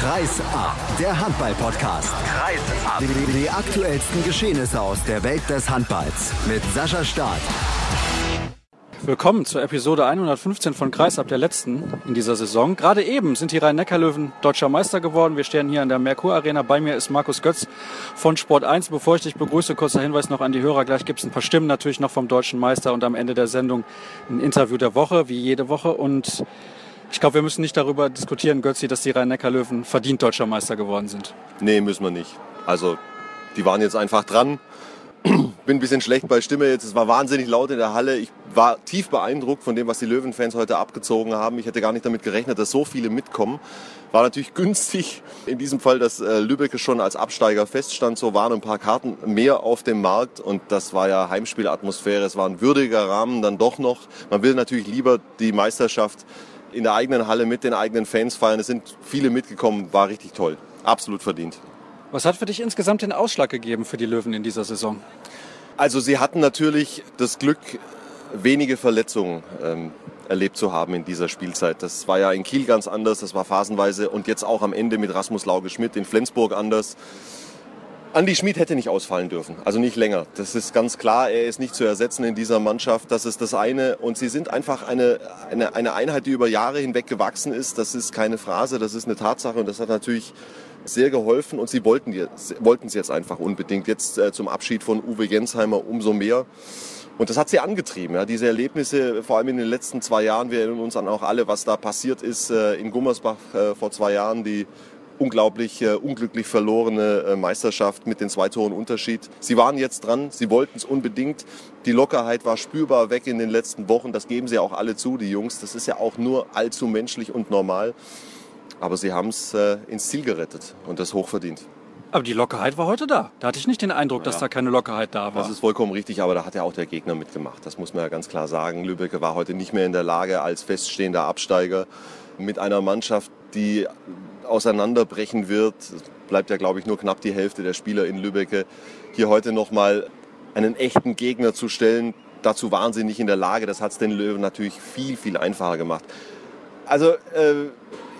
Kreis ab, der Handball-Podcast. Kreis ab. Die, die aktuellsten Geschehnisse aus der Welt des Handballs mit Sascha Staat. Willkommen zur Episode 115 von Kreisab, der letzten in dieser Saison. Gerade eben sind die Rhein-Neckar-Löwen deutscher Meister geworden. Wir stehen hier in der Merkur Arena. Bei mir ist Markus Götz von Sport 1. Bevor ich dich begrüße, kurzer Hinweis noch an die Hörer. Gleich gibt es ein paar Stimmen natürlich noch vom deutschen Meister und am Ende der Sendung ein Interview der Woche, wie jede Woche. Und ich glaube, wir müssen nicht darüber diskutieren, Götzi, dass die Rhein-Neckar-Löwen verdient deutscher Meister geworden sind. Nee, müssen wir nicht. Also, die waren jetzt einfach dran. Bin ein bisschen schlecht bei Stimme jetzt. Es war wahnsinnig laut in der Halle. Ich war tief beeindruckt von dem, was die Löwen-Fans heute abgezogen haben. Ich hätte gar nicht damit gerechnet, dass so viele mitkommen. War natürlich günstig in diesem Fall, dass äh, Lübeck schon als Absteiger feststand. So waren ein paar Karten mehr auf dem Markt und das war ja Heimspielatmosphäre. Es war ein würdiger Rahmen dann doch noch. Man will natürlich lieber die Meisterschaft in der eigenen Halle mit den eigenen Fans feiern. Es sind viele mitgekommen, war richtig toll. Absolut verdient. Was hat für dich insgesamt den Ausschlag gegeben für die Löwen in dieser Saison? Also sie hatten natürlich das Glück, wenige Verletzungen ähm, erlebt zu haben in dieser Spielzeit. Das war ja in Kiel ganz anders, das war phasenweise und jetzt auch am Ende mit Rasmus Lauge-Schmidt in Flensburg anders. Andi Schmid hätte nicht ausfallen dürfen, also nicht länger. Das ist ganz klar, er ist nicht zu ersetzen in dieser Mannschaft. Das ist das eine. Und sie sind einfach eine, eine, eine Einheit, die über Jahre hinweg gewachsen ist. Das ist keine Phrase, das ist eine Tatsache und das hat natürlich sehr geholfen und sie wollten wollten es jetzt einfach unbedingt. Jetzt äh, zum Abschied von Uwe Gensheimer umso mehr. Und das hat sie angetrieben, ja, diese Erlebnisse, vor allem in den letzten zwei Jahren. Wir erinnern uns an auch alle, was da passiert ist äh, in Gummersbach äh, vor zwei Jahren, die unglaublich äh, unglücklich verlorene äh, Meisterschaft mit den zwei Toren Unterschied. Sie waren jetzt dran, sie wollten es unbedingt. Die Lockerheit war spürbar weg in den letzten Wochen. Das geben sie auch alle zu, die Jungs. Das ist ja auch nur allzu menschlich und normal. Aber sie haben es äh, ins Ziel gerettet und das hochverdient. Aber die Lockerheit war heute da. Da hatte ich nicht den Eindruck, dass Ja. da keine Lockerheit da war. Das ist vollkommen richtig, aber da hat ja auch der Gegner mitgemacht. Das muss man ja ganz klar sagen. Lübeck war heute nicht mehr in der Lage, als feststehender Absteiger mit einer Mannschaft, die auseinanderbrechen wird, es bleibt ja, glaube ich, nur knapp die Hälfte der Spieler in Lübeck, hier heute nochmal einen echten Gegner zu stellen. Dazu waren sie nicht in der Lage. Das hat es den Löwen natürlich viel, viel einfacher gemacht. Also äh,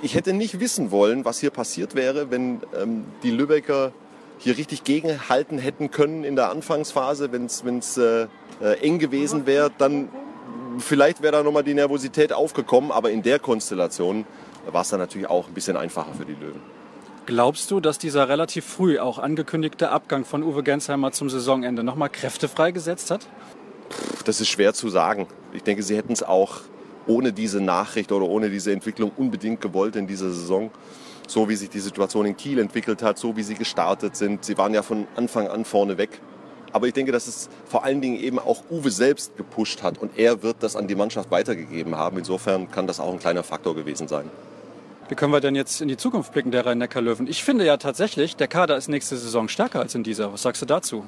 ich hätte nicht wissen wollen, was hier passiert wäre, wenn ähm, die Lübecker hier richtig gegenhalten hätten können in der Anfangsphase, wenn es äh, äh, eng gewesen wäre, dann vielleicht wäre da nochmal die Nervosität aufgekommen, aber in der Konstellation war es dann natürlich auch ein bisschen einfacher für die Löwen. Glaubst du, dass dieser relativ früh auch angekündigte Abgang von Uwe Gensheimer zum Saisonende nochmal Kräfte freigesetzt hat? Das ist schwer zu sagen. Ich denke, sie hätten es auch ohne diese Nachricht oder ohne diese Entwicklung unbedingt gewollt in dieser Saison. So wie sich die Situation in Kiel entwickelt hat, so wie sie gestartet sind. Sie waren ja von Anfang an vorne weg. Aber ich denke, dass es vor allen Dingen eben auch Uwe selbst gepusht hat und er wird das an die Mannschaft weitergegeben haben. Insofern kann das auch ein kleiner Faktor gewesen sein. Wie können wir denn jetzt in die Zukunft blicken, der Rhein-Neckar-Löwen? Ich finde ja tatsächlich, der Kader ist nächste Saison stärker als in dieser. Was sagst du dazu?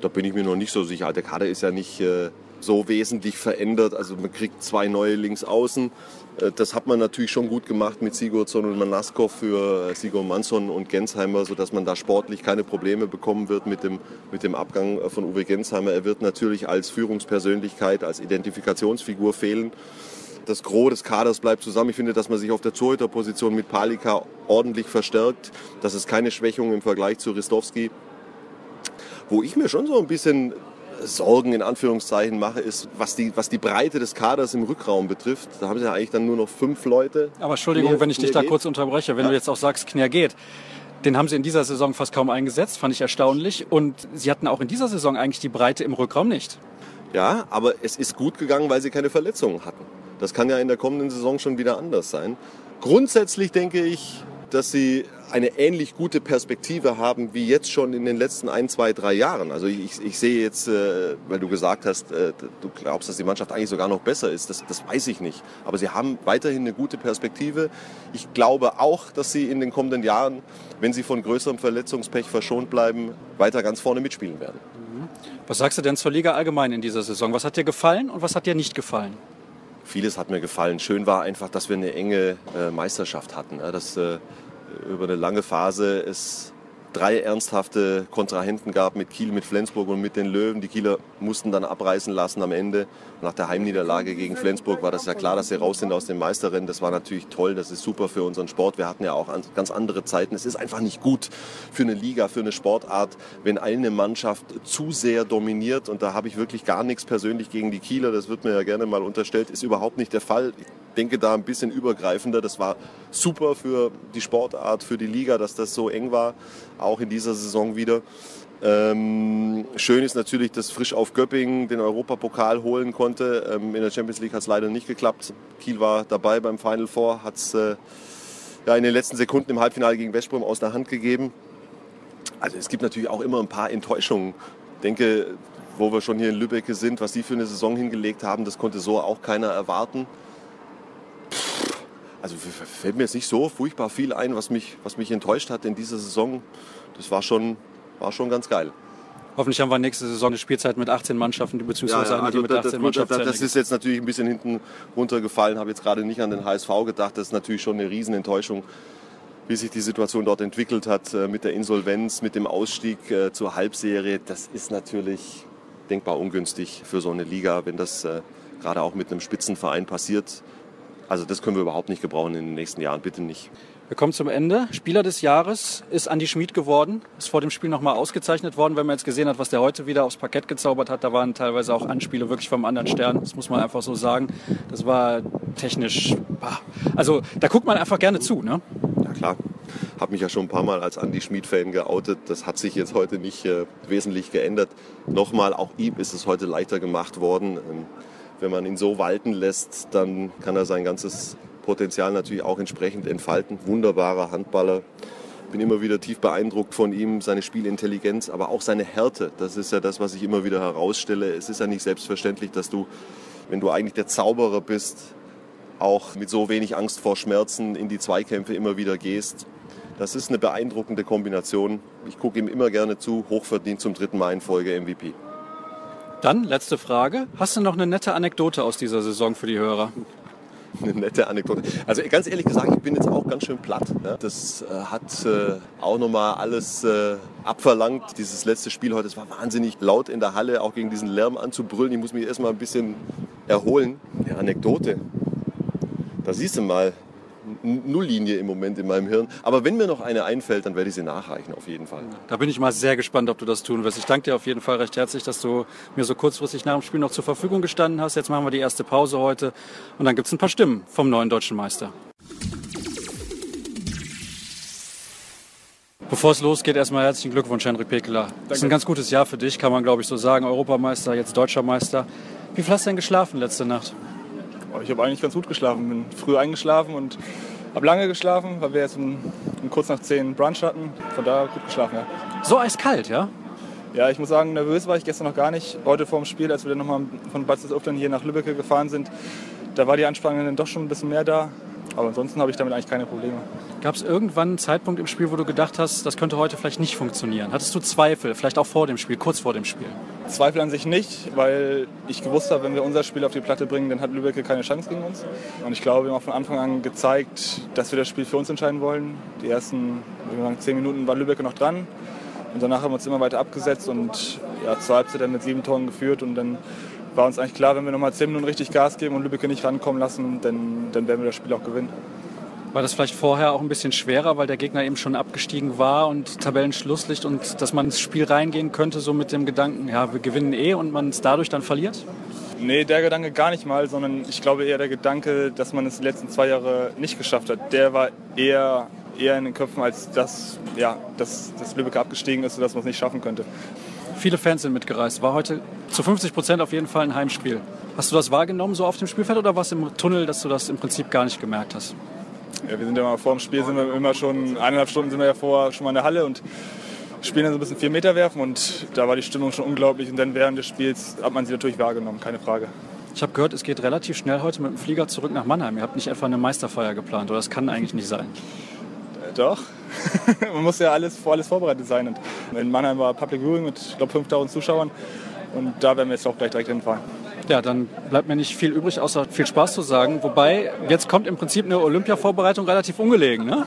Da bin ich mir noch nicht so sicher. Der Kader ist ja nicht äh, so wesentlich verändert. Also man kriegt zwei neue Linksaußen. Äh, das hat man natürlich schon gut gemacht mit Sigurdsson und Manasko für äh, Sigurd Mansson und Gensheimer, sodass man da sportlich keine Probleme bekommen wird mit dem, mit dem Abgang äh, von Uwe Gensheimer. Er wird natürlich als Führungspersönlichkeit, als Identifikationsfigur fehlen. Das Gros des Kaders bleibt zusammen. Ich finde, dass man sich auf der Torhüterposition mit Palika ordentlich verstärkt. Das ist keine Schwächung im Vergleich zu Ristowski. Wo ich mir schon so ein bisschen Sorgen in Anführungszeichen mache, ist, was die, was die Breite des Kaders im Rückraum betrifft. Da haben sie ja eigentlich dann nur noch fünf Leute. Aber Entschuldigung, Knir- wenn ich dich Knir da geht. kurz unterbreche, wenn Ja. du jetzt auch sagst, Knir geht. Den haben sie in dieser Saison fast kaum eingesetzt, fand ich erstaunlich. Und sie hatten auch in dieser Saison eigentlich die Breite im Rückraum nicht. Ja, aber es ist gut gegangen, weil sie keine Verletzungen hatten. Das kann ja in der kommenden Saison schon wieder anders sein. Grundsätzlich denke ich, dass sie eine ähnlich gute Perspektive haben wie jetzt schon in den letzten ein, zwei, drei Jahren. Also ich, ich sehe jetzt, äh, weil du gesagt hast, äh, du glaubst, dass die Mannschaft eigentlich sogar noch besser ist. Das, das weiß ich nicht. Aber sie haben weiterhin eine gute Perspektive. Ich glaube auch, dass sie in den kommenden Jahren, wenn sie von größerem Verletzungspech verschont bleiben, weiter ganz vorne mitspielen werden. Was sagst du denn zur Liga allgemein in dieser Saison? Was hat dir gefallen und was hat dir nicht gefallen? Vieles hat mir gefallen. Schön war einfach, dass wir eine enge äh, Meisterschaft hatten. Ja, dass äh, über eine lange Phase es drei ernsthafte Kontrahenten gab mit Kiel, mit Flensburg und mit den Löwen. Die Kieler mussten dann abreißen lassen am Ende. Nach der Heimniederlage gegen Flensburg war das ja klar, dass sie raus sind aus dem Meisterrennen. Das war natürlich toll, das ist super für unseren Sport. Wir hatten ja auch ganz andere Zeiten. Es ist einfach nicht gut für eine Liga, für eine Sportart, wenn eine Mannschaft zu sehr dominiert. Und da habe ich wirklich gar nichts persönlich gegen die Kieler. Das wird mir ja gerne mal unterstellt. Ist überhaupt nicht der Fall. Ich denke da ein bisschen übergreifender. Das war super für die Sportart, für die Liga, dass das so eng war, auch in dieser Saison wieder. Ähm, schön ist natürlich, dass Frisch auf Göppingen den Europapokal holen konnte. Ähm, in der Champions League hat es leider nicht geklappt. Kiel war dabei beim Final Four, hat es äh, ja, in den letzten Sekunden im Halbfinale gegen Westbrom aus der Hand gegeben. Also es gibt natürlich auch immer ein paar Enttäuschungen. Ich denke, wo wir schon hier in Lübeck sind, was die für eine Saison hingelegt haben, das konnte so auch keiner erwarten. Also fällt mir jetzt nicht so furchtbar viel ein, was mich, was mich enttäuscht hat in dieser Saison. Das war schon, war schon ganz geil. Hoffentlich haben wir nächste Saison eine Spielzeit mit 18 Mannschaften, beziehungsweise ja, ja, eine, die also mit das, 18 das, Mannschaften. das, das ist jetzt natürlich ein bisschen hinten runtergefallen. Habe jetzt gerade nicht an den HSV gedacht. Das ist natürlich schon eine Riesenenttäuschung, wie sich die Situation dort entwickelt hat äh, mit der Insolvenz, mit dem Ausstieg äh, zur Halbserie. Das ist natürlich denkbar ungünstig für so eine Liga, wenn das äh, gerade auch mit einem Spitzenverein passiert. Also das können wir überhaupt nicht gebrauchen in den nächsten Jahren, bitte nicht. Wir kommen zum Ende. Spieler des Jahres ist Andi Schmid geworden. Ist vor dem Spiel nochmal ausgezeichnet worden. Wenn man jetzt gesehen hat, was der heute wieder aufs Parkett gezaubert hat, da waren teilweise auch Anspiele wirklich vom anderen Stern. Das muss man einfach so sagen. Das war technisch. Also da guckt man einfach gerne zu. Ne? Ja klar. Habe mich ja schon ein paar Mal als Andi Schmid-Fan geoutet. Das hat sich jetzt heute nicht äh, wesentlich geändert. Nochmal, auch ihm ist es heute leichter gemacht worden. Ähm, wenn man ihn so walten lässt, dann kann er sein ganzes Potenzial natürlich auch entsprechend entfalten. Wunderbarer Handballer. Bin immer wieder tief beeindruckt von ihm, seine Spielintelligenz, aber auch seine Härte. Das ist ja das, was ich immer wieder herausstelle. Es ist ja nicht selbstverständlich, dass du, wenn du eigentlich der Zauberer bist, auch mit so wenig Angst vor Schmerzen in die Zweikämpfe immer wieder gehst. Das ist eine beeindruckende Kombination. Ich gucke ihm immer gerne zu, hochverdient zum dritten Mal in Folge MVP. Dann, letzte Frage. Hast du noch eine nette Anekdote aus dieser Saison für die Hörer? Eine nette Anekdote. Also ganz ehrlich gesagt, ich bin jetzt auch ganz schön platt. Ne? Das äh, hat äh, auch nochmal alles äh, abverlangt. Dieses letzte Spiel heute, es war wahnsinnig laut in der Halle, auch gegen diesen Lärm anzubrüllen. Ich muss mich erstmal ein bisschen erholen. Eine Anekdote. Da siehst du mal, Nulllinie im Moment in meinem Hirn. Aber wenn mir noch eine einfällt, dann werde ich sie nachreichen, auf jeden Fall. Da bin ich mal sehr gespannt, ob du das tun wirst. Ich danke dir auf jeden Fall recht herzlich, dass du mir so kurzfristig nach dem Spiel noch zur Verfügung gestanden hast. Jetzt machen wir die erste Pause heute und dann gibt es ein paar Stimmen vom neuen deutschen Meister. Bevor es losgeht, erstmal herzlichen Glückwunsch, Henrik Pekeler. Das ist ein ganz gutes Jahr für dich, kann man glaube ich so sagen. Europameister, jetzt Deutscher Meister. Wie viel hast du denn geschlafen letzte Nacht? Ich habe eigentlich ganz gut geschlafen. Bin früh eingeschlafen und habe lange geschlafen, weil wir jetzt um, um kurz nach 10 Brunch hatten. Von da gut geschlafen, ja. So eiskalt, ja? Ja, ich muss sagen, nervös war ich gestern noch gar nicht. Heute vor dem Spiel, als wir dann nochmal von Bad Öftern hier nach Lübeck gefahren sind, da war die Anspannung dann doch schon ein bisschen mehr da. Aber ansonsten habe ich damit eigentlich keine Probleme. Gab es irgendwann einen Zeitpunkt im Spiel, wo du gedacht hast, das könnte heute vielleicht nicht funktionieren? Hattest du Zweifel, vielleicht auch vor dem Spiel, kurz vor dem Spiel? Zweifel an sich nicht, weil ich gewusst habe, wenn wir unser Spiel auf die Platte bringen, dann hat Lübeck keine Chance gegen uns. Und ich glaube, wir haben von Anfang an gezeigt, dass wir das Spiel für uns entscheiden wollen. Die ersten sagen, zehn Minuten war Lübeck noch dran. Und danach haben wir uns immer weiter abgesetzt und ja, zur Halbzeit dann mit sieben Toren geführt. Und dann war uns eigentlich klar, wenn wir nochmal zehn Minuten richtig Gas geben und Lübeck nicht rankommen lassen, dann, dann werden wir das Spiel auch gewinnen. War das vielleicht vorher auch ein bisschen schwerer, weil der Gegner eben schon abgestiegen war und Tabellenschlusslicht und dass man ins Spiel reingehen könnte, so mit dem Gedanken, ja, wir gewinnen eh und man es dadurch dann verliert? Nee, der Gedanke gar nicht mal, sondern ich glaube eher der Gedanke, dass man es die letzten zwei Jahre nicht geschafft hat. Der war eher, eher in den Köpfen, als dass, ja, dass, dass Lübeck abgestiegen ist und dass man es nicht schaffen könnte. Viele Fans sind mitgereist. War heute zu 50 Prozent auf jeden Fall ein Heimspiel. Hast du das wahrgenommen so auf dem Spielfeld oder war es im Tunnel, dass du das im Prinzip gar nicht gemerkt hast? Ja, wir sind ja mal vor dem Spiel, sind wir immer schon, eineinhalb Stunden sind wir ja vorher schon mal in der Halle und spielen dann so ein bisschen vier Meter werfen und da war die Stimmung schon unglaublich und dann während des Spiels hat man sie natürlich wahrgenommen, keine Frage. Ich habe gehört, es geht relativ schnell heute mit dem Flieger zurück nach Mannheim. Ihr habt nicht etwa eine Meisterfeier geplant oder das kann eigentlich nicht sein? Doch. man muss ja alles, vor alles vorbereitet sein. Und in Mannheim war Public Viewing mit, ich glaube, 5000 Zuschauern und da werden wir jetzt auch gleich direkt hinfahren. Ja, dann bleibt mir nicht viel übrig, außer viel Spaß zu sagen. Wobei, jetzt kommt im Prinzip eine Olympia-Vorbereitung relativ ungelegen, ne?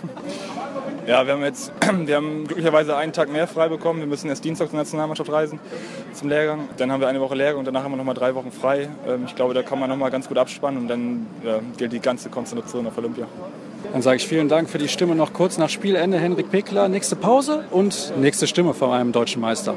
Ja, wir haben jetzt, wir haben glücklicherweise einen Tag mehr frei bekommen. Wir müssen erst Dienstag zur Nationalmannschaft reisen zum Lehrgang. Dann haben wir eine Woche Lehrgang und danach haben wir nochmal drei Wochen frei. Ähm, ich glaube, da kann man nochmal ganz gut abspannen und dann gilt die ganze Konzentration auf Olympia. Dann sage ich vielen Dank für die Stimme noch kurz nach Spielende. Henrik Pekler, nächste Pause und nächste Stimme von einem deutschen Meister.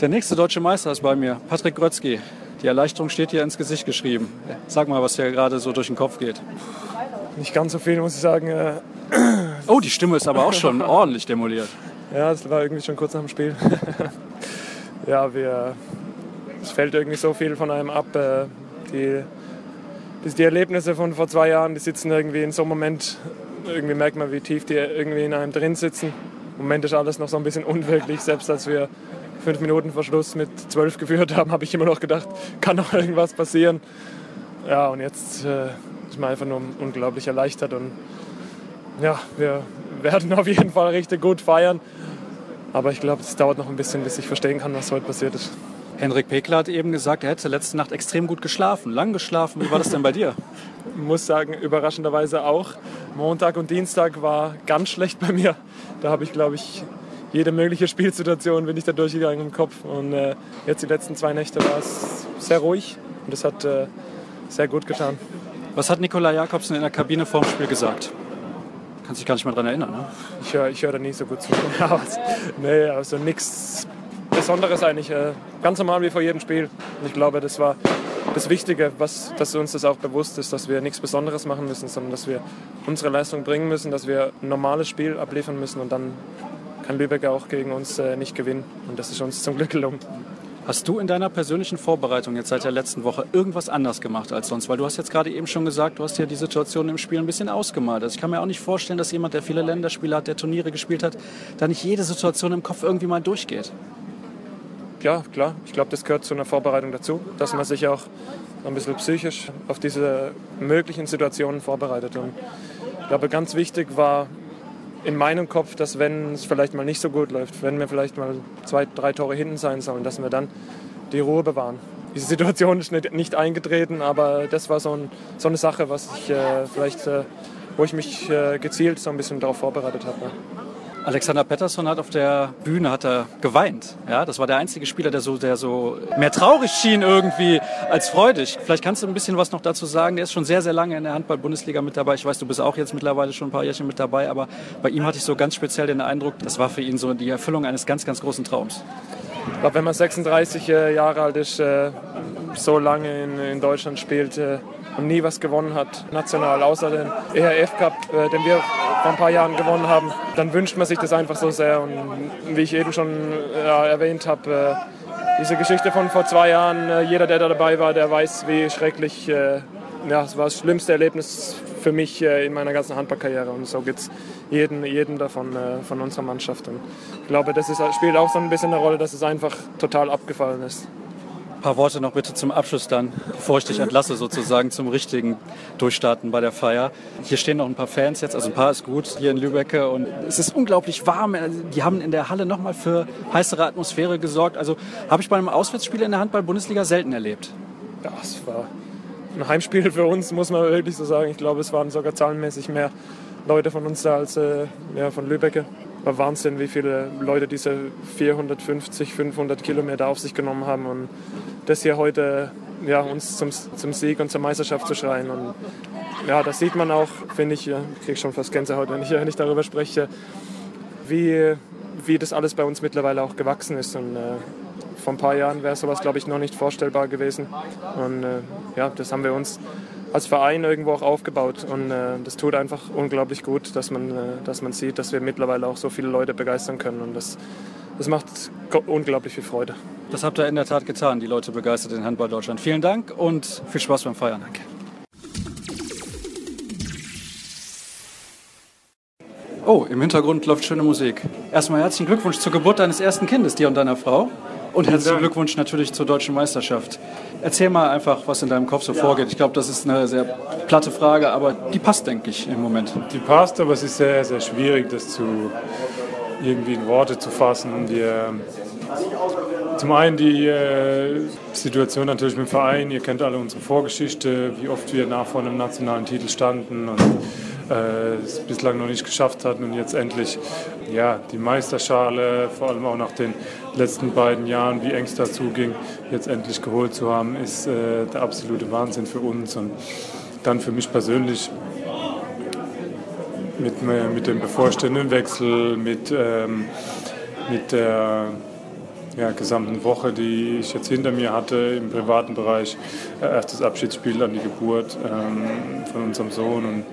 Der nächste deutsche Meister ist bei mir, Patrick Grötzky. Die Erleichterung steht hier ins Gesicht geschrieben. Sag mal, was dir gerade so durch den Kopf geht. Nicht ganz so viel, muss ich sagen. Äh, Oh, die Stimme ist aber auch schon ordentlich demoliert. Ja, das war irgendwie schon kurz nach dem Spiel. ja, wir, es fällt irgendwie so viel von einem ab. Äh, Die, die, die Erlebnisse von vor zwei Jahren, die sitzen irgendwie in so einem Moment, irgendwie merkt man, wie tief die irgendwie in einem drin sitzen. Im Moment ist alles noch so ein bisschen unwirklich. Selbst als wir fünf Minuten vor Schluss mit zwölf geführt haben, habe ich immer noch gedacht, kann noch irgendwas passieren. Ja, und jetzt äh, ist man einfach nur unglaublich erleichtert und ja, wir werden auf jeden Fall richtig gut feiern. Aber ich glaube, es dauert noch ein bisschen, bis ich verstehen kann, was heute passiert ist. Henrik Pekler hat eben gesagt, er hätte letzte Nacht extrem gut geschlafen, lang geschlafen. Wie war das denn bei dir? Ich muss sagen, überraschenderweise auch. Montag und Dienstag war ganz schlecht bei mir. Da habe ich, glaube ich, jede mögliche Spielsituation bin ich da durchgegangen im Kopf. Und äh, jetzt die letzten zwei Nächte war es sehr ruhig und das hat äh, sehr gut getan. Was hat Nikola Jakobsen in der Kabine vorm Spiel gesagt? Kannst dich gar nicht mehr daran erinnern, ne? Ich höre ich hör da nie so gut zu. Nee, also nichts Besonderes eigentlich. Äh, ganz normal wie vor jedem Spiel. Und ich glaube, das war das Wichtige, was, dass uns das auch bewusst ist, dass wir nichts Besonderes machen müssen, sondern dass wir unsere Leistung bringen müssen, dass wir ein normales Spiel abliefern müssen und dann kann Lübeck auch gegen uns äh, nicht gewinnen. Und das ist uns zum Glück gelungen. Hast du in deiner persönlichen Vorbereitung jetzt seit der letzten Woche irgendwas anders gemacht als sonst? Weil du hast jetzt gerade eben schon gesagt, du hast dir die Situation im Spiel ein bisschen ausgemalt. Also ich kann mir auch nicht vorstellen, dass jemand, der viele Länderspiele hat, der Turniere gespielt hat, da nicht jede Situation im Kopf irgendwie mal durchgeht. Ja, klar. Ich glaube, das gehört zu einer Vorbereitung dazu, dass man sich auch ein bisschen psychisch auf diese möglichen Situationen vorbereitet. Und ich glaube, ganz wichtig war in meinem Kopf, dass wenn es vielleicht mal nicht so gut läuft, wenn wir vielleicht mal zwei, drei Tore hinten sein sollen, dass wir dann die Ruhe bewahren. Diese Situation ist nicht, nicht eingetreten, aber das war so, ein, so eine Sache, was ich äh, vielleicht, äh, wo ich mich äh, gezielt so ein bisschen darauf vorbereitet habe. Ja. Alexander Pettersson hat auf der Bühne hat er geweint. Ja, das war der einzige Spieler, der so, der so mehr traurig schien irgendwie als freudig. Vielleicht kannst du ein bisschen was noch dazu sagen. Der ist schon sehr, sehr lange in der Handball-Bundesliga mit dabei. Ich weiß, du bist auch jetzt mittlerweile schon ein paar Jährchen mit dabei, aber bei ihm hatte ich so ganz speziell den Eindruck, das war für ihn so die Erfüllung eines ganz, ganz großen Traums. Ich glaube, wenn man 36 äh, Jahre alt ist, äh, so lange in, Deutschland spielt äh, und nie was gewonnen hat, national, außer den ERF Cup, den wir vor ein paar Jahren gewonnen haben, dann wünscht man sich das einfach so sehr. Und wie ich eben schon äh, ja, erwähnt habe, äh, diese Geschichte von vor zwei Jahren, äh, jeder, der da dabei war, der weiß, wie schrecklich, äh, ja, es war das schlimmste Erlebnis für mich äh, in meiner ganzen Handballkarriere. Und so geht es jeden, jeden davon äh, von unserer Mannschaft. Und ich glaube, das ist, spielt auch so ein bisschen eine Rolle, dass es einfach total abgefallen ist. Ein paar Worte noch bitte zum Abschluss dann, bevor ich dich entlasse sozusagen zum richtigen Durchstarten bei der Feier. Hier stehen noch ein paar Fans jetzt, also ein paar ist gut hier in Lübecke und es ist unglaublich warm. Die haben in der Halle nochmal für heißere Atmosphäre gesorgt. Also habe ich bei einem Auswärtsspiel in der Handball-Bundesliga selten erlebt. Ja, es war ein Heimspiel für uns, muss man wirklich so sagen. Ich glaube, es waren sogar zahlenmäßig mehr Leute von uns da als äh, ja, von Lübecke. War Wahnsinn, wie viele Leute diese 450, 500 Kilometer auf sich genommen haben und das hier heute ja, uns zum, zum Sieg und zur Meisterschaft zu schreien. Und ja, das sieht man auch, finde ich, ich kriege schon fast Gänsehaut, wenn ich, wenn ich darüber spreche, wie, wie das alles bei uns mittlerweile auch gewachsen ist. Und äh, vor ein paar Jahren wäre sowas, glaube ich, noch nicht vorstellbar gewesen. Und äh, ja, das haben wir uns als Verein irgendwo auch aufgebaut. Und äh, das tut einfach unglaublich gut, dass man, äh, dass man sieht, dass wir mittlerweile auch so viele Leute begeistern können. Und das, das macht unglaublich viel Freude. Das habt ihr in der Tat getan, die Leute begeistert in Handball Deutschland. Vielen Dank und viel Spaß beim Feiern. Danke. Oh, im Hintergrund läuft schöne Musik. Erstmal herzlichen Glückwunsch zur Geburt deines ersten Kindes, dir und deiner Frau. Und herzlichen Glückwunsch natürlich zur deutschen Meisterschaft. Erzähl mal einfach, was in deinem Kopf so vorgeht. Ich glaube, das ist eine sehr platte Frage, aber die passt, denke ich, im Moment. Die passt, aber es ist sehr, sehr schwierig, das zu irgendwie in Worte zu fassen. Die, Zum einen die äh, Situation natürlich mit dem Verein. Ihr kennt alle unsere Vorgeschichte, wie oft wir nach vor einem nationalen Titel standen und es bislang noch nicht geschafft hatten und jetzt endlich ja, die Meisterschale, vor allem auch nach den letzten beiden Jahren, wie eng es dazu ging, jetzt endlich geholt zu haben, ist äh, der absolute Wahnsinn für uns und dann für mich persönlich mit, äh, mit dem bevorstehenden Wechsel, mit, ähm, mit der ja, gesamten Woche, die ich jetzt hinter mir hatte im privaten Bereich. Äh, erstes Abschiedsspiel an die Geburt ähm, von unserem Sohn und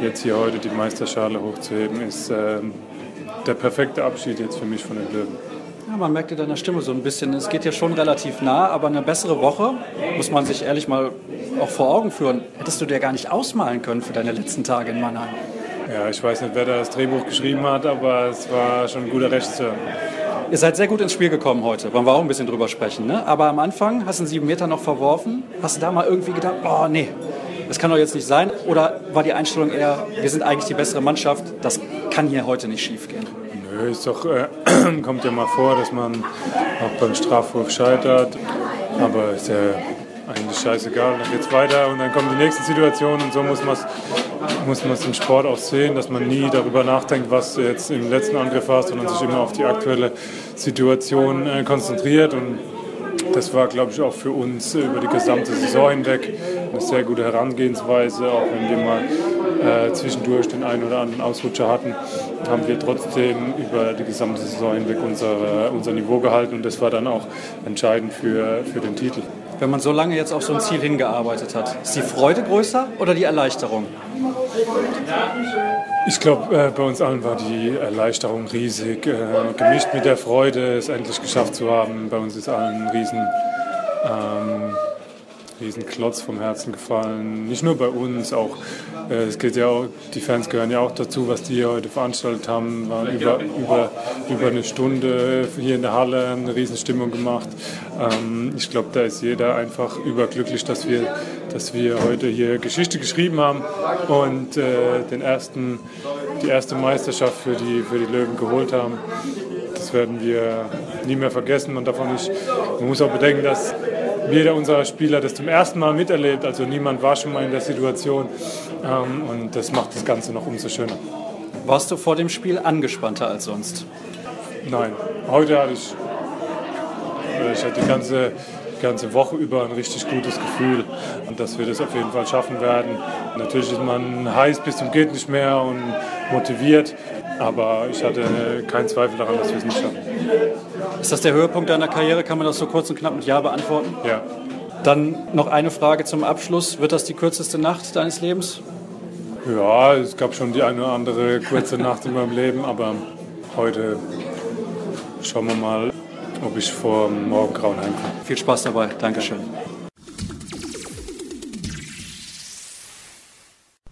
jetzt hier heute die Meisterschale hochzuheben, ist äh, der perfekte Abschied jetzt für mich von den Löwen. Ja, man merkt in deiner Stimme so ein bisschen, es geht ja schon relativ nah, aber eine bessere Woche, muss man sich ehrlich mal auch vor Augen führen, hättest du dir gar nicht ausmalen können für deine letzten Tage in Mannheim. Ja, ich weiß nicht, wer das Drehbuch geschrieben hat, aber es war schon ein guter Regisseur. Ihr seid sehr gut ins Spiel gekommen heute. Wollen wir auch ein bisschen drüber sprechen. Ne? Aber am Anfang hast du einen sieben Meter noch verworfen. Hast du da mal irgendwie gedacht, oh nee, das kann doch jetzt nicht sein? Oder war die Einstellung eher, wir sind eigentlich die bessere Mannschaft, das kann hier heute nicht schief gehen? Nö, ist doch, äh, kommt ja mal vor, dass man auch beim Strafwurf scheitert. Aber ist ja eigentlich scheißegal. Dann geht es weiter und dann kommt die nächste Situation und so muss man es muss man im Sport auch sehen, dass man nie darüber nachdenkt, was du jetzt im letzten Angriff hast, sondern sich immer auf die aktuelle Situation äh, konzentriert und das war, glaube ich, auch für uns über die gesamte Saison hinweg eine sehr gute Herangehensweise. Auch wenn wir mal äh, zwischendurch den einen oder anderen Ausrutscher hatten, haben wir trotzdem über die gesamte Saison hinweg unser, unser Niveau gehalten und das war dann auch entscheidend für, für den Titel. Wenn man so lange jetzt auf so ein Ziel hingearbeitet hat, ist die Freude größer oder die Erleichterung? Ich glaube, äh, bei uns allen war die Erleichterung riesig, äh, gemischt mit der Freude, es endlich geschafft zu haben. Bei uns ist allen riesen ähm, Riesenklotz vom Herzen gefallen. Nicht nur bei uns, auch äh, es geht ja auch, die Fans gehören ja auch dazu, was die heute veranstaltet haben. Waren über, über, über eine Stunde hier in der Halle eine Riesenstimmung gemacht. Ähm, ich glaube, da ist jeder einfach überglücklich, dass wir, dass wir heute hier Geschichte geschrieben haben und äh, den ersten, die erste Meisterschaft für die, für die Löwen geholt haben. Das werden wir nie mehr vergessen. Man, darf nicht, man muss auch bedenken, dass jeder unserer Spieler das zum ersten Mal miterlebt. Also niemand war schon mal in der Situation. Ähm, und das macht das Ganze noch umso schöner. Warst du vor dem Spiel angespannter als sonst? Nein, heute hatte ich, äh, ich hatte die ganze, ganze Woche über ein richtig gutes Gefühl dass wir das auf jeden Fall schaffen werden. Natürlich ist man heiß bis zum geht nicht mehr und motiviert, aber ich hatte keinen Zweifel daran, dass wir es nicht schaffen. Ist das der Höhepunkt deiner Karriere? Kann man das so kurz und knapp mit Ja beantworten? Ja. Dann noch eine Frage zum Abschluss. Wird das die kürzeste Nacht deines Lebens? Ja, es gab schon die eine oder andere kurze Nacht in meinem Leben, aber heute schauen wir mal, ob ich vor Morgengrauen heimkomme. Viel Spaß dabei. Dankeschön.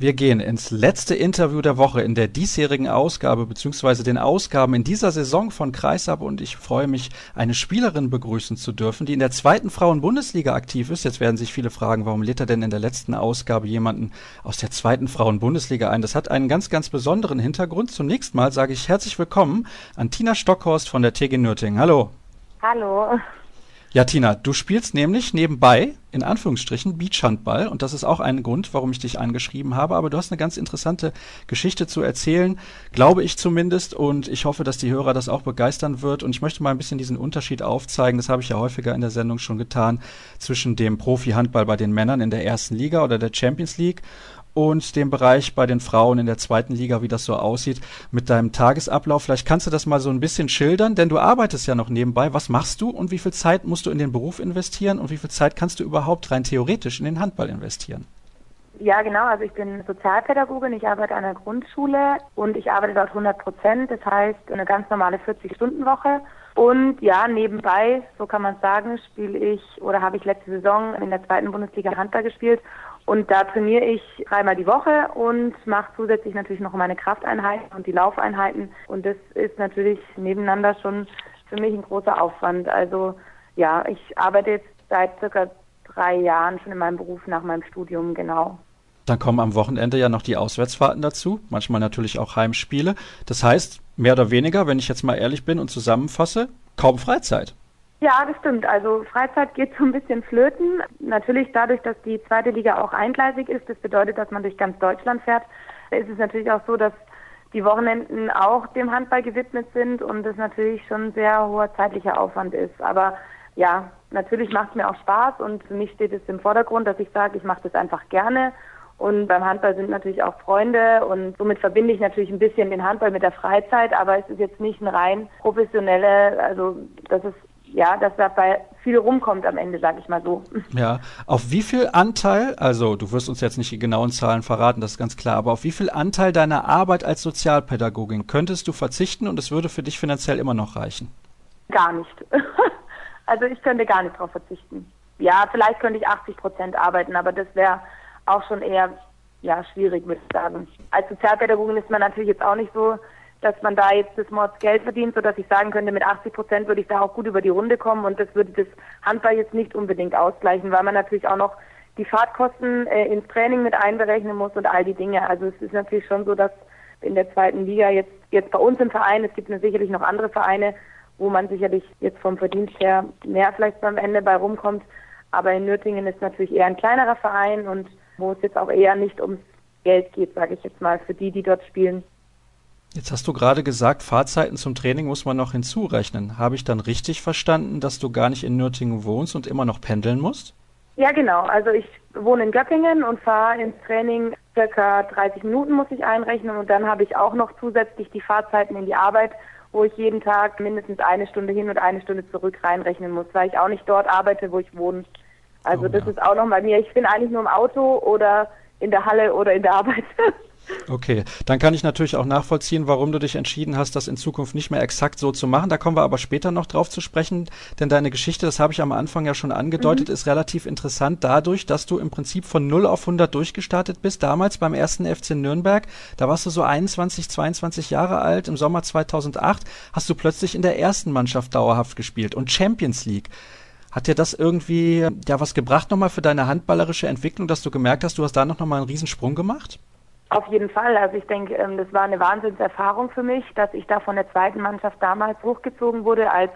Wir gehen ins letzte Interview der Woche in der diesjährigen Ausgabe bzw. den Ausgaben in dieser Saison von Kreisab und ich freue mich, eine Spielerin begrüßen zu dürfen, die in der zweiten Frauen-Bundesliga aktiv ist. Jetzt werden sich viele fragen, warum lädt er denn in der letzten Ausgabe jemanden aus der zweiten Frauen-Bundesliga ein? Das hat einen ganz, ganz besonderen Hintergrund. Zunächst mal sage ich herzlich willkommen an Tina Stockhorst von der TG Nürting. Hallo. Hallo. Ja, Tina, du spielst nämlich nebenbei, in Anführungsstrichen, Beachhandball. Und das ist auch ein Grund, warum ich dich angeschrieben habe, aber du hast eine ganz interessante Geschichte zu erzählen, glaube ich zumindest. Und ich hoffe, dass die Hörer das auch begeistern wird. Und ich möchte mal ein bisschen diesen Unterschied aufzeigen, das habe ich ja häufiger in der Sendung schon getan, zwischen dem Profi-Handball bei den Männern in der ersten Liga oder der Champions League und dem Bereich bei den Frauen in der zweiten Liga, wie das so aussieht, mit deinem Tagesablauf. Vielleicht kannst du das mal so ein bisschen schildern, denn du arbeitest ja noch nebenbei. Was machst du und wie viel Zeit musst du in den Beruf investieren und wie viel Zeit kannst du überhaupt rein theoretisch in den Handball investieren? Ja, genau. Also ich bin Sozialpädagogin, ich arbeite an der Grundschule und ich arbeite dort 100 Prozent. Das heißt eine ganz normale 40-Stunden-Woche. Und ja, nebenbei, so kann man sagen, spiele ich oder habe ich letzte Saison in der zweiten Bundesliga Handball gespielt und da trainiere ich dreimal die Woche und mache zusätzlich natürlich noch meine Krafteinheiten und die Laufeinheiten. Und das ist natürlich nebeneinander schon für mich ein großer Aufwand. Also ja, ich arbeite jetzt seit circa drei Jahren schon in meinem Beruf nach meinem Studium, genau. Dann kommen am Wochenende ja noch die Auswärtsfahrten dazu, manchmal natürlich auch Heimspiele. Das heißt, mehr oder weniger, wenn ich jetzt mal ehrlich bin und zusammenfasse, kaum Freizeit. Ja, das stimmt. Also Freizeit geht so ein bisschen flöten. Natürlich dadurch, dass die zweite Liga auch eingleisig ist, das bedeutet, dass man durch ganz Deutschland fährt, ist es natürlich auch so, dass die Wochenenden auch dem Handball gewidmet sind und es natürlich schon ein sehr hoher zeitlicher Aufwand ist. Aber ja, natürlich macht es mir auch Spaß und für mich steht es im Vordergrund, dass ich sage, ich mache das einfach gerne. Und beim Handball sind natürlich auch Freunde und somit verbinde ich natürlich ein bisschen den Handball mit der Freizeit, aber es ist jetzt nicht ein rein professionelle, also das ist ja, dass dabei viel rumkommt am Ende, sage ich mal so. Ja, auf wie viel Anteil, also du wirst uns jetzt nicht die genauen Zahlen verraten, das ist ganz klar, aber auf wie viel Anteil deiner Arbeit als Sozialpädagogin könntest du verzichten und es würde für dich finanziell immer noch reichen? Gar nicht. also ich könnte gar nicht darauf verzichten. Ja, vielleicht könnte ich 80 Prozent arbeiten, aber das wäre auch schon eher ja, schwierig, würde ich sagen. Als Sozialpädagogin ist man natürlich jetzt auch nicht so dass man da jetzt das Mords Geld verdient, sodass ich sagen könnte, mit 80 Prozent würde ich da auch gut über die Runde kommen und das würde das Handball jetzt nicht unbedingt ausgleichen, weil man natürlich auch noch die Fahrtkosten äh, ins Training mit einberechnen muss und all die Dinge. Also es ist natürlich schon so, dass in der zweiten Liga jetzt, jetzt bei uns im Verein, es gibt sicherlich noch andere Vereine, wo man sicherlich jetzt vom Verdienst her mehr vielleicht beim Ende bei rumkommt. Aber in Nürtingen ist natürlich eher ein kleinerer Verein und wo es jetzt auch eher nicht ums Geld geht, sage ich jetzt mal, für die, die dort spielen. Jetzt hast du gerade gesagt, Fahrzeiten zum Training muss man noch hinzurechnen. Habe ich dann richtig verstanden, dass du gar nicht in Nürtingen wohnst und immer noch pendeln musst? Ja, genau. Also ich wohne in Göppingen und fahre ins Training circa 30 Minuten muss ich einrechnen und dann habe ich auch noch zusätzlich die Fahrzeiten in die Arbeit, wo ich jeden Tag mindestens eine Stunde hin und eine Stunde zurück reinrechnen muss, weil ich auch nicht dort arbeite, wo ich wohne. Also oh, das ja. ist auch noch bei mir. Ich bin eigentlich nur im Auto oder in der Halle oder in der Arbeit. Okay, dann kann ich natürlich auch nachvollziehen, warum du dich entschieden hast, das in Zukunft nicht mehr exakt so zu machen. Da kommen wir aber später noch drauf zu sprechen, denn deine Geschichte, das habe ich am Anfang ja schon angedeutet, mhm. ist relativ interessant dadurch, dass du im Prinzip von 0 auf 100 durchgestartet bist, damals beim ersten FC Nürnberg. Da warst du so 21, 22 Jahre alt. Im Sommer 2008 hast du plötzlich in der ersten Mannschaft dauerhaft gespielt und Champions League. Hat dir das irgendwie ja was gebracht nochmal für deine handballerische Entwicklung, dass du gemerkt hast, du hast da noch mal einen Riesensprung gemacht? Auf jeden Fall. Also ich denke, ähm, das war eine Wahnsinnserfahrung für mich, dass ich da von der zweiten Mannschaft damals hochgezogen wurde als,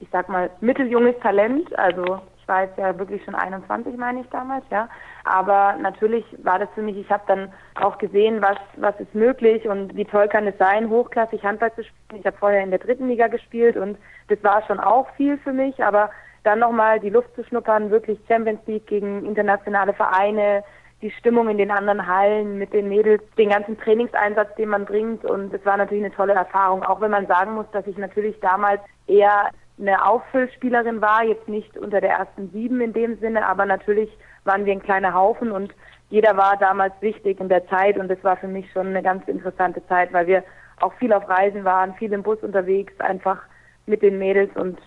ich sag mal, mitteljunges Talent. Also ich war jetzt ja wirklich schon 21, meine ich damals, ja. Aber natürlich war das für mich, ich habe dann auch gesehen, was, was ist möglich und wie toll kann es sein, hochklassig Handball zu spielen. Ich habe vorher in der dritten Liga gespielt und das war schon auch viel für mich, aber dann nochmal die Luft zu schnuppern, wirklich Champions League gegen internationale Vereine, die Stimmung in den anderen Hallen mit den Mädels, den ganzen Trainingseinsatz, den man bringt. Und es war natürlich eine tolle Erfahrung, auch wenn man sagen muss, dass ich natürlich damals eher eine Auffüllspielerin war, jetzt nicht unter der ersten sieben in dem Sinne, aber natürlich waren wir ein kleiner Haufen und jeder war damals wichtig in der Zeit und es war für mich schon eine ganz interessante Zeit, weil wir auch viel auf Reisen waren, viel im Bus unterwegs, einfach mit den Mädels und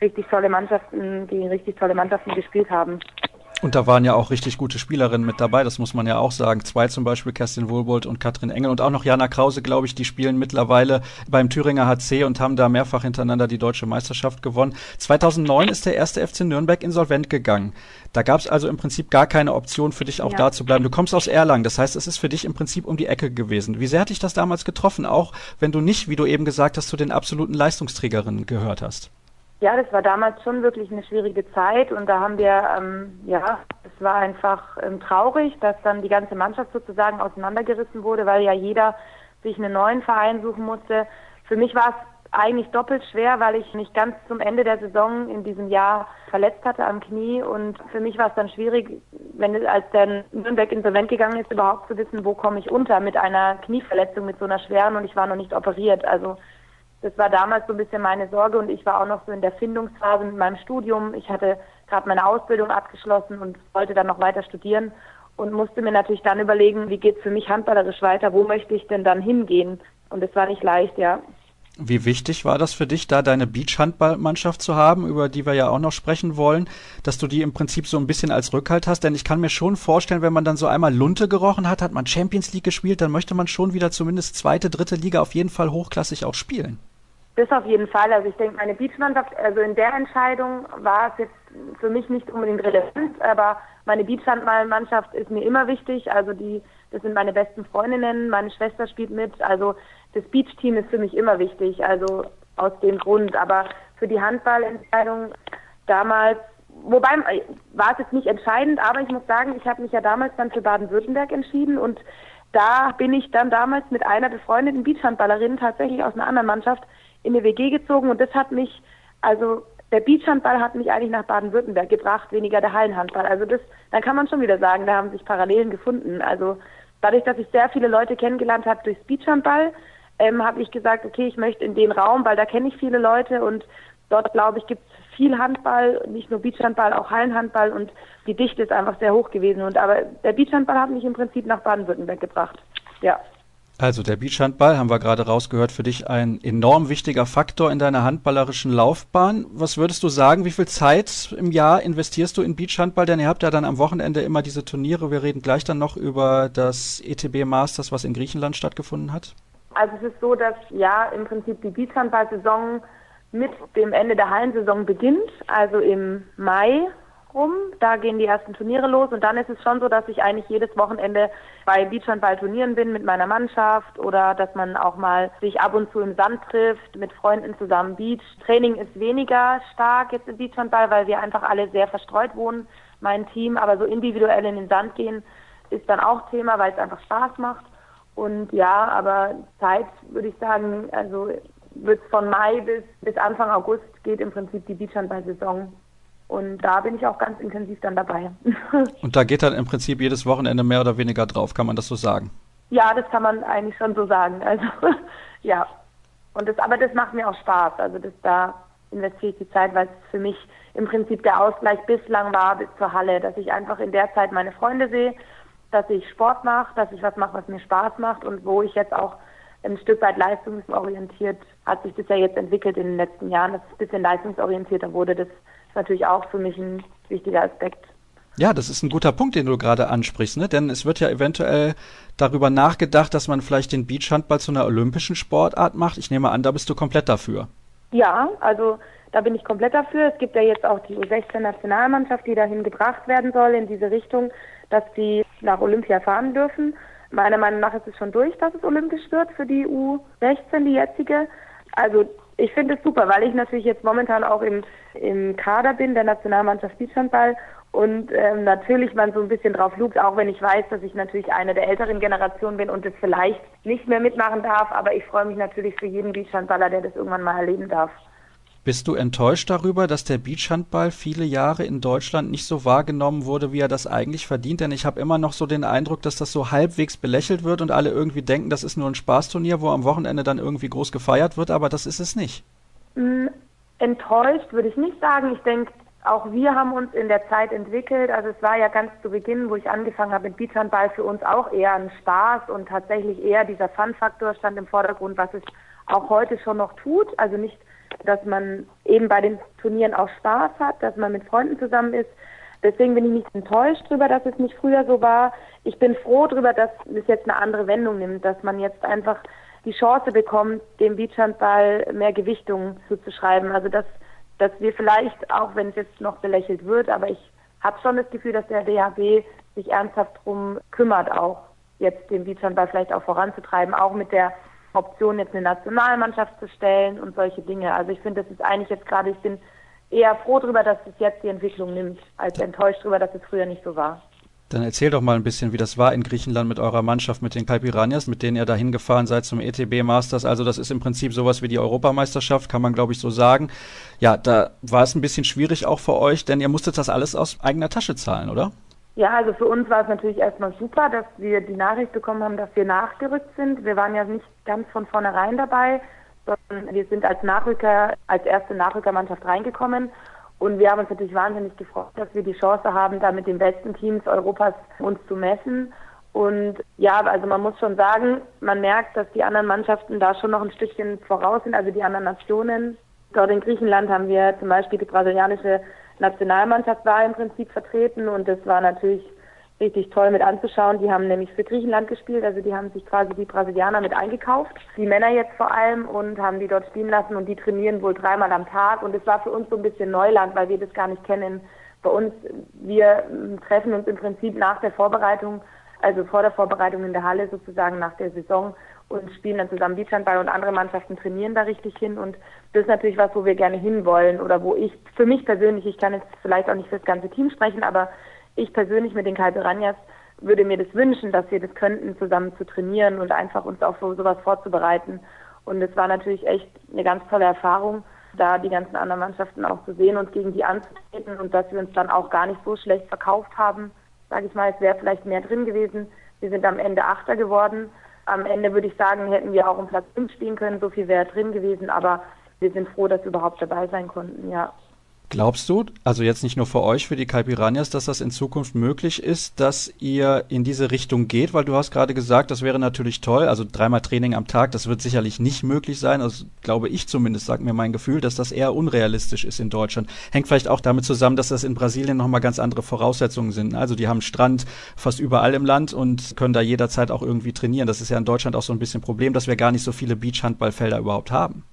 richtig tolle Mannschaften gegen richtig tolle Mannschaften gespielt haben. Und da waren ja auch richtig gute Spielerinnen mit dabei, das muss man ja auch sagen. Zwei zum Beispiel, Kerstin Wohlbold und Katrin Engel und auch noch Jana Krause, glaube ich, die spielen mittlerweile beim Thüringer HC und haben da mehrfach hintereinander die deutsche Meisterschaft gewonnen. 2009 ist der erste FC Nürnberg insolvent gegangen. Da gab es also im Prinzip gar keine Option für dich auch ja. da zu bleiben. Du kommst aus Erlangen, das heißt, es ist für dich im Prinzip um die Ecke gewesen. Wie sehr hat dich das damals getroffen, auch wenn du nicht, wie du eben gesagt hast, zu den absoluten Leistungsträgerinnen gehört hast? Ja, das war damals schon wirklich eine schwierige Zeit und da haben wir, ähm, ja, es war einfach ähm, traurig, dass dann die ganze Mannschaft sozusagen auseinandergerissen wurde, weil ja jeder sich einen neuen Verein suchen musste. Für mich war es eigentlich doppelt schwer, weil ich mich ganz zum Ende der Saison in diesem Jahr verletzt hatte am Knie und für mich war es dann schwierig, wenn als der Nürnberg insolvent gegangen ist, überhaupt zu wissen, wo komme ich unter mit einer Knieverletzung, mit so einer schweren und ich war noch nicht operiert. Also das war damals so ein bisschen meine Sorge und ich war auch noch so in der Findungsphase mit meinem Studium. Ich hatte gerade meine Ausbildung abgeschlossen und wollte dann noch weiter studieren und musste mir natürlich dann überlegen, wie geht es für mich handballerisch weiter, wo möchte ich denn dann hingehen? Und es war nicht leicht, ja. Wie wichtig war das für dich, da deine Beach-Handballmannschaft zu haben, über die wir ja auch noch sprechen wollen, dass du die im Prinzip so ein bisschen als Rückhalt hast? Denn ich kann mir schon vorstellen, wenn man dann so einmal Lunte gerochen hat, hat man Champions League gespielt, dann möchte man schon wieder zumindest zweite, dritte Liga auf jeden Fall hochklassig auch spielen. Das auf jeden Fall. Also ich denke, meine Beachmannschaft, also in der Entscheidung war es jetzt für mich nicht unbedingt relevant, aber meine Beachhandballmannschaft ist mir immer wichtig. Also die, das sind meine besten Freundinnen, meine Schwester spielt mit. Also das Beach-Team ist für mich immer wichtig. Also aus dem Grund. Aber für die Handballentscheidung damals, wobei war es jetzt nicht entscheidend, aber ich muss sagen, ich habe mich ja damals dann für Baden-Württemberg entschieden und da bin ich dann damals mit einer befreundeten Beachhandballerin tatsächlich aus einer anderen Mannschaft in eine WG gezogen und das hat mich, also der Beachhandball hat mich eigentlich nach Baden-Württemberg gebracht, weniger der Hallenhandball. Also das, dann kann man schon wieder sagen, da haben sich Parallelen gefunden. Also dadurch, dass ich sehr viele Leute kennengelernt habe durchs Beachhandball, ähm, habe ich gesagt, okay, ich möchte in den Raum, weil da kenne ich viele Leute und dort, glaube ich, gibt es viel Handball, nicht nur Beachhandball, auch Hallenhandball und die Dichte ist einfach sehr hoch gewesen. Und aber der Beachhandball hat mich im Prinzip nach Baden-Württemberg gebracht. Ja. Also der Beachhandball, haben wir gerade rausgehört, für dich ein enorm wichtiger Faktor in deiner handballerischen Laufbahn. Was würdest du sagen, wie viel Zeit im Jahr investierst du in Beachhandball? Denn ihr habt ja dann am Wochenende immer diese Turniere. Wir reden gleich dann noch über das ETB Masters, was in Griechenland stattgefunden hat. Also es ist so, dass ja im Prinzip die Beachhandball-Saison mit dem Ende der Hallensaison beginnt, also im Mai rum. Da gehen die ersten Turniere los und dann ist es schon so, dass ich eigentlich jedes Wochenende bei Beachhandball-Turnieren bin mit meiner Mannschaft oder dass man auch mal sich ab und zu im Sand trifft, mit Freunden zusammen Beach. Training ist weniger stark jetzt im Beachhandball, weil wir einfach alle sehr verstreut wohnen, mein Team, aber so individuell in den Sand gehen ist dann auch Thema, weil es einfach Spaß macht. Und ja, aber Zeit würde ich sagen, also wird von Mai bis, bis Anfang August geht im Prinzip die Beachhandball-Saison und da bin ich auch ganz intensiv dann dabei. Und da geht dann im Prinzip jedes Wochenende mehr oder weniger drauf, kann man das so sagen? Ja, das kann man eigentlich schon so sagen. Also ja. Und das, aber das macht mir auch Spaß. Also das da investiere ich die Zeit, weil es für mich im Prinzip der Ausgleich bislang war bis zur Halle, dass ich einfach in der Zeit meine Freunde sehe, dass ich Sport mache, dass ich was mache, was mir Spaß macht und wo ich jetzt auch ein Stück weit leistungsorientiert hat sich das ja jetzt entwickelt in den letzten Jahren, dass es ein bisschen leistungsorientierter wurde. Das ist natürlich auch für mich ein wichtiger Aspekt. Ja, das ist ein guter Punkt, den du gerade ansprichst, ne? Denn es wird ja eventuell darüber nachgedacht, dass man vielleicht den Beachhandball zu einer olympischen Sportart macht. Ich nehme an, da bist du komplett dafür. Ja, also da bin ich komplett dafür. Es gibt ja jetzt auch die U16-Nationalmannschaft, die dahin gebracht werden soll in diese Richtung, dass die nach Olympia fahren dürfen. Meiner Meinung nach ist es schon durch, dass es olympisch wird für die U16, die jetzige. Also ich finde es super, weil ich natürlich jetzt momentan auch im, im Kader bin, der Nationalmannschaft Beachhandball und ähm, natürlich man so ein bisschen drauf lugt, auch wenn ich weiß, dass ich natürlich eine der älteren Generationen bin und das vielleicht nicht mehr mitmachen darf, aber ich freue mich natürlich für jeden Beachhandballer, der das irgendwann mal erleben darf. Bist du enttäuscht darüber, dass der Beachhandball viele Jahre in Deutschland nicht so wahrgenommen wurde, wie er das eigentlich verdient? Denn ich habe immer noch so den Eindruck, dass das so halbwegs belächelt wird und alle irgendwie denken, das ist nur ein Spaßturnier, wo am Wochenende dann irgendwie groß gefeiert wird, aber das ist es nicht. Mm, enttäuscht würde ich nicht sagen. Ich denke, auch wir haben uns in der Zeit entwickelt. Also es war ja ganz zu Beginn, wo ich angefangen habe mit Beachhandball, für uns auch eher ein Spaß und tatsächlich eher dieser Fun-Faktor stand im Vordergrund, was es auch heute schon noch tut. Also nicht dass man eben bei den Turnieren auch Spaß hat, dass man mit Freunden zusammen ist. Deswegen bin ich nicht enttäuscht darüber, dass es nicht früher so war. Ich bin froh darüber, dass es jetzt eine andere Wendung nimmt, dass man jetzt einfach die Chance bekommt, dem Beachhandball mehr Gewichtung zuzuschreiben. Also dass, dass wir vielleicht, auch wenn es jetzt noch belächelt wird, aber ich habe schon das Gefühl, dass der DHB sich ernsthaft darum kümmert, auch jetzt den Beachhandball vielleicht auch voranzutreiben, auch mit der Option, jetzt eine Nationalmannschaft zu stellen und solche Dinge. Also ich finde, das ist eigentlich jetzt gerade, ich bin eher froh darüber, dass es jetzt die Entwicklung nimmt, als enttäuscht darüber, dass es früher nicht so war. Dann erzähl doch mal ein bisschen, wie das war in Griechenland mit eurer Mannschaft, mit den Calpiranias, mit denen ihr da hingefahren seid zum ETB Masters. Also das ist im Prinzip sowas wie die Europameisterschaft, kann man glaube ich so sagen. Ja, da war es ein bisschen schwierig auch für euch, denn ihr musstet das alles aus eigener Tasche zahlen, oder? Ja, also für uns war es natürlich erstmal super, dass wir die Nachricht bekommen haben, dass wir nachgerückt sind. Wir waren ja nicht ganz von vornherein dabei, sondern wir sind als Nachrücker, als erste Nachrückermannschaft reingekommen. Und wir haben uns natürlich wahnsinnig gefreut, dass wir die Chance haben, da mit den besten Teams Europas uns zu messen. Und ja, also man muss schon sagen, man merkt, dass die anderen Mannschaften da schon noch ein Stückchen voraus sind, also die anderen Nationen. Dort in Griechenland haben wir zum Beispiel die brasilianische Nationalmannschaft war im Prinzip vertreten und das war natürlich richtig toll mit anzuschauen. Die haben nämlich für Griechenland gespielt, also die haben sich quasi die Brasilianer mit eingekauft, die Männer jetzt vor allem und haben die dort spielen lassen und die trainieren wohl dreimal am Tag und es war für uns so ein bisschen Neuland, weil wir das gar nicht kennen. Bei uns, wir treffen uns im Prinzip nach der Vorbereitung, also vor der Vorbereitung in der Halle sozusagen nach der Saison und spielen dann zusammen Beachhandball und andere Mannschaften trainieren da richtig hin und das ist natürlich was, wo wir gerne hinwollen oder wo ich für mich persönlich, ich kann jetzt vielleicht auch nicht für das ganze Team sprechen, aber ich persönlich mit den Calderanias würde mir das wünschen, dass wir das könnten, zusammen zu trainieren und einfach uns auch für sowas vorzubereiten. Und es war natürlich echt eine ganz tolle Erfahrung, da die ganzen anderen Mannschaften auch zu sehen und gegen die anzutreten und dass wir uns dann auch gar nicht so schlecht verkauft haben. Sage ich mal, es wäre vielleicht mehr drin gewesen. Wir sind am Ende Achter geworden. Am Ende würde ich sagen, hätten wir auch um Platz 5 spielen können. So viel wäre drin gewesen, aber wir sind froh, dass wir überhaupt dabei sein konnten, ja. Glaubst du, also jetzt nicht nur für euch, für die Calpiranias, dass das in Zukunft möglich ist, dass ihr in diese Richtung geht? Weil du hast gerade gesagt, das wäre natürlich toll. Also dreimal Training am Tag, das wird sicherlich nicht möglich sein. Also glaube ich zumindest, sagt mir mein Gefühl, dass das eher unrealistisch ist in Deutschland. Hängt vielleicht auch damit zusammen, dass das in Brasilien nochmal ganz andere Voraussetzungen sind. Also die haben Strand fast überall im Land und können da jederzeit auch irgendwie trainieren. Das ist ja in Deutschland auch so ein bisschen ein Problem, dass wir gar nicht so viele Beachhandballfelder überhaupt haben.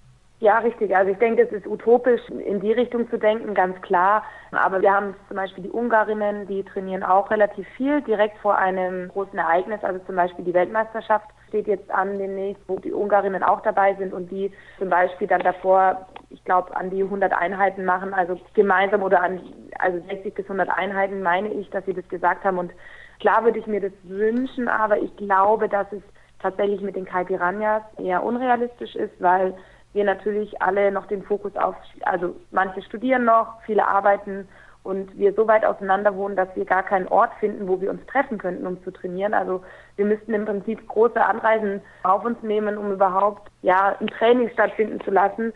Ja, richtig. Also ich denke, es ist utopisch, in die Richtung zu denken, ganz klar. Aber wir haben zum Beispiel die Ungarinnen, die trainieren auch relativ viel direkt vor einem großen Ereignis. Also zum Beispiel die Weltmeisterschaft steht jetzt an demnächst, wo die Ungarinnen auch dabei sind und die zum Beispiel dann davor, ich glaube, an die 100 Einheiten machen, also gemeinsam oder an, also 60 bis 100 Einheiten, meine ich, dass sie das gesagt haben. Und klar würde ich mir das wünschen, aber ich glaube, dass es tatsächlich mit den Kai Piranhas eher unrealistisch ist, weil wir natürlich alle noch den Fokus auf, also manche studieren noch, viele arbeiten und wir so weit auseinander wohnen, dass wir gar keinen Ort finden, wo wir uns treffen könnten, um zu trainieren. Also wir müssten im Prinzip große Anreisen auf uns nehmen, um überhaupt ja ein Training stattfinden zu lassen.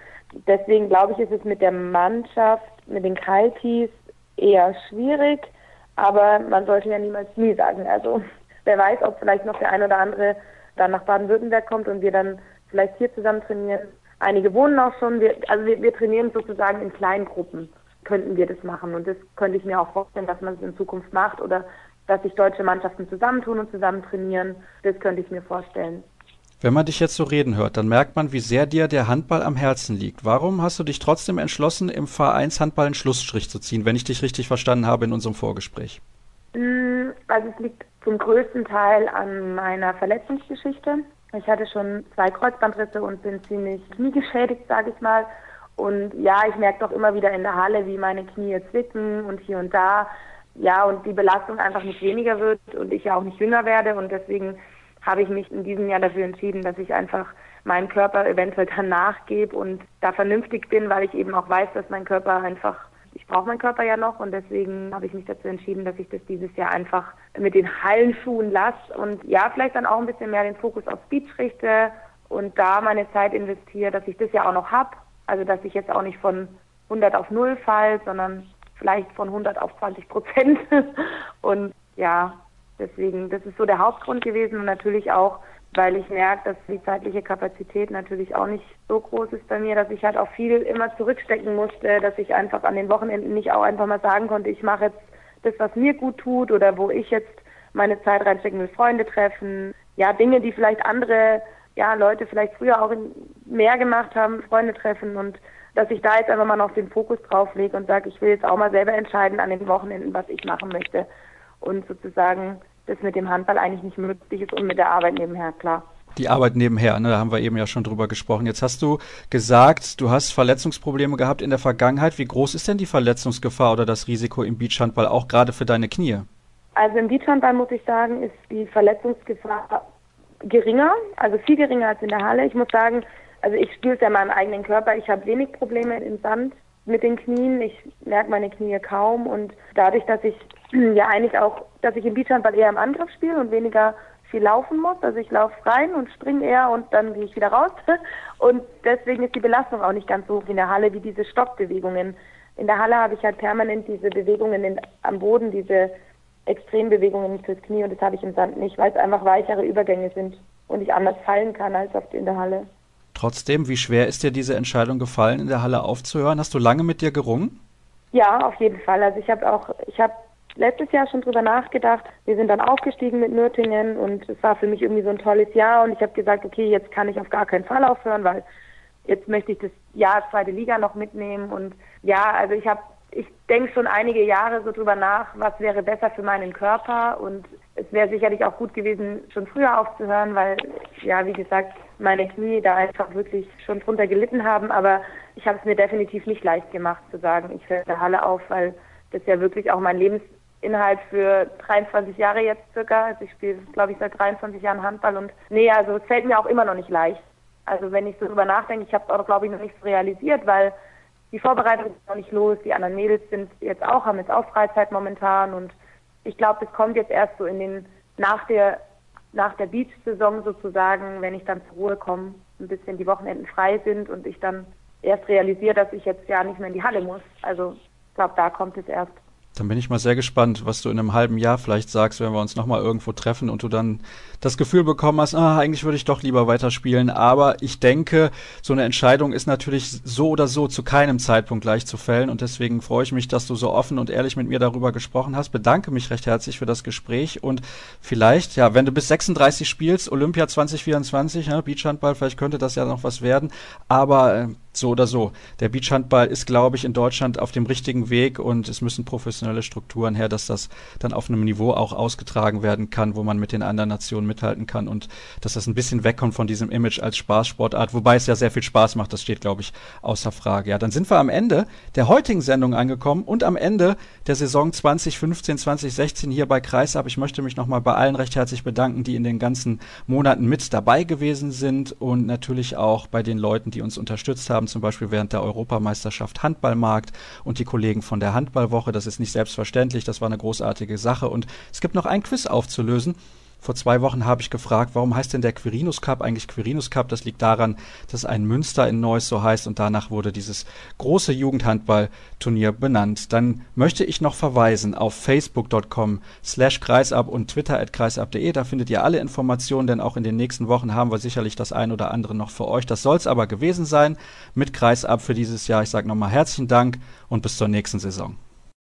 Deswegen glaube ich, ist es mit der Mannschaft, mit den Kaltis eher schwierig, aber man sollte ja niemals nie sagen. Also wer weiß, ob vielleicht noch der ein oder andere dann nach Baden-Württemberg kommt und wir dann vielleicht hier zusammen trainieren. Einige wohnen auch schon. Wir, also wir, wir trainieren sozusagen in kleinen Gruppen, könnten wir das machen. Und das könnte ich mir auch vorstellen, dass man es in Zukunft macht oder dass sich deutsche Mannschaften zusammentun und zusammen trainieren. Das könnte ich mir vorstellen. Wenn man dich jetzt so reden hört, dann merkt man, wie sehr dir der Handball am Herzen liegt. Warum hast du dich trotzdem entschlossen, im Vereinshandball einen Schlussstrich zu ziehen, wenn ich dich richtig verstanden habe in unserem Vorgespräch? Mm, also es liegt zum größten Teil an meiner Verletzungsgeschichte. Ich hatte schon zwei Kreuzbandrisse und bin ziemlich kniegeschädigt, sage ich mal. Und ja, ich merke doch immer wieder in der Halle, wie meine Knie zwicken und hier und da. Ja, und die Belastung einfach nicht weniger wird und ich ja auch nicht jünger werde. Und deswegen habe ich mich in diesem Jahr dafür entschieden, dass ich einfach meinen Körper eventuell dann nachgebe und da vernünftig bin, weil ich eben auch weiß, dass mein Körper einfach ich brauche meinen Körper ja noch und deswegen habe ich mich dazu entschieden, dass ich das dieses Jahr einfach mit den Hallenschuhen lasse und ja, vielleicht dann auch ein bisschen mehr den Fokus auf Speech richte und da meine Zeit investiere, dass ich das ja auch noch habe. Also, dass ich jetzt auch nicht von 100 auf 0 fall, sondern vielleicht von 100 auf 20 Prozent. und ja, deswegen, das ist so der Hauptgrund gewesen und natürlich auch weil ich merke, dass die zeitliche Kapazität natürlich auch nicht so groß ist bei mir, dass ich halt auch viel immer zurückstecken musste, dass ich einfach an den Wochenenden nicht auch einfach mal sagen konnte, ich mache jetzt das, was mir gut tut oder wo ich jetzt meine Zeit reinstecken will, Freunde treffen, ja, Dinge, die vielleicht andere, ja, Leute vielleicht früher auch mehr gemacht haben, Freunde treffen und dass ich da jetzt einfach mal noch den Fokus drauf lege und sage, ich will jetzt auch mal selber entscheiden an den Wochenenden, was ich machen möchte. Und sozusagen das mit dem Handball eigentlich nicht möglich ist und mit der Arbeit nebenher, klar. Die Arbeit nebenher, ne, da haben wir eben ja schon drüber gesprochen. Jetzt hast du gesagt, du hast Verletzungsprobleme gehabt in der Vergangenheit. Wie groß ist denn die Verletzungsgefahr oder das Risiko im Beachhandball, auch gerade für deine Knie? Also im Beachhandball muss ich sagen, ist die Verletzungsgefahr geringer, also viel geringer als in der Halle. Ich muss sagen, also ich spüre es ja in meinem eigenen Körper. Ich habe wenig Probleme im Sand mit den Knien. Ich merke meine Knie kaum und dadurch, dass ich ja eigentlich auch, dass ich im Beachhandball eher im Angriff spiele und weniger viel laufen muss. Also ich laufe rein und springe eher und dann gehe ich wieder raus. Und deswegen ist die Belastung auch nicht ganz so hoch wie in der Halle, wie diese Stockbewegungen. In der Halle habe ich halt permanent diese Bewegungen in, am Boden, diese Extrembewegungen fürs Knie und das habe ich im Sand nicht, weil es einfach weichere Übergänge sind und ich anders fallen kann als auf in der Halle. Trotzdem, wie schwer ist dir diese Entscheidung gefallen, in der Halle aufzuhören? Hast du lange mit dir gerungen? Ja, auf jeden Fall. Also ich habe auch, ich habe letztes Jahr schon drüber nachgedacht. Wir sind dann aufgestiegen mit Nürtingen und es war für mich irgendwie so ein tolles Jahr und ich habe gesagt, okay, jetzt kann ich auf gar keinen Fall aufhören, weil jetzt möchte ich das Jahr zweite Liga noch mitnehmen und ja, also ich habe ich denke schon einige Jahre so drüber nach, was wäre besser für meinen Körper und es wäre sicherlich auch gut gewesen, schon früher aufzuhören, weil, ja, wie gesagt, meine Knie da einfach wirklich schon drunter gelitten haben. Aber ich habe es mir definitiv nicht leicht gemacht zu sagen, ich höre der Halle auf, weil das ja wirklich auch mein Lebensinhalt für 23 Jahre jetzt circa. Also ich spiele, glaube ich, seit 23 Jahren Handball und nee, also es fällt mir auch immer noch nicht leicht. Also wenn ich so drüber nachdenke, ich habe es auch, glaube ich, noch nicht so realisiert, weil die Vorbereitung ist noch nicht los, die anderen Mädels sind jetzt auch, haben jetzt auch Freizeit momentan und ich glaube, das kommt jetzt erst so in den, nach der, nach der Beach-Saison sozusagen, wenn ich dann zur Ruhe komme, ein bisschen die Wochenenden frei sind und ich dann erst realisiere, dass ich jetzt ja nicht mehr in die Halle muss. Also ich glaube, da kommt es erst. Dann bin ich mal sehr gespannt, was du in einem halben Jahr vielleicht sagst, wenn wir uns nochmal irgendwo treffen und du dann das Gefühl bekommen hast, ah, eigentlich würde ich doch lieber weiterspielen. Aber ich denke, so eine Entscheidung ist natürlich so oder so zu keinem Zeitpunkt gleich zu fällen. Und deswegen freue ich mich, dass du so offen und ehrlich mit mir darüber gesprochen hast. Bedanke mich recht herzlich für das Gespräch. Und vielleicht, ja, wenn du bis 36 spielst, Olympia 2024, ja, Beachhandball, vielleicht könnte das ja noch was werden. Aber äh, so oder so. Der Beachhandball ist, glaube ich, in Deutschland auf dem richtigen Weg und es müssen professionelle Strukturen her, dass das dann auf einem Niveau auch ausgetragen werden kann, wo man mit den anderen Nationen mithalten kann und dass das ein bisschen wegkommt von diesem Image als Spaßsportart, wobei es ja sehr viel Spaß macht, das steht, glaube ich, außer Frage. Ja, dann sind wir am Ende der heutigen Sendung angekommen und am Ende der Saison 2015, 2016 hier bei Kreisab. Ich möchte mich nochmal bei allen recht herzlich bedanken, die in den ganzen Monaten mit dabei gewesen sind und natürlich auch bei den Leuten, die uns unterstützt haben haben, zum Beispiel während der Europameisterschaft Handballmarkt und die Kollegen von der Handballwoche. Das ist nicht selbstverständlich, das war eine großartige Sache. Und es gibt noch ein Quiz aufzulösen. Vor zwei Wochen habe ich gefragt, warum heißt denn der Quirinus Cup eigentlich Quirinus Cup? Das liegt daran, dass ein Münster in Neuss so heißt und danach wurde dieses große Jugendhandballturnier benannt. Dann möchte ich noch verweisen auf facebook.com slash kreisab und twitter at kreisab.de. Da findet ihr alle Informationen, denn auch in den nächsten Wochen haben wir sicherlich das ein oder andere noch für euch. Das soll es aber gewesen sein mit Kreisab für dieses Jahr. Ich sage nochmal herzlichen Dank und bis zur nächsten Saison.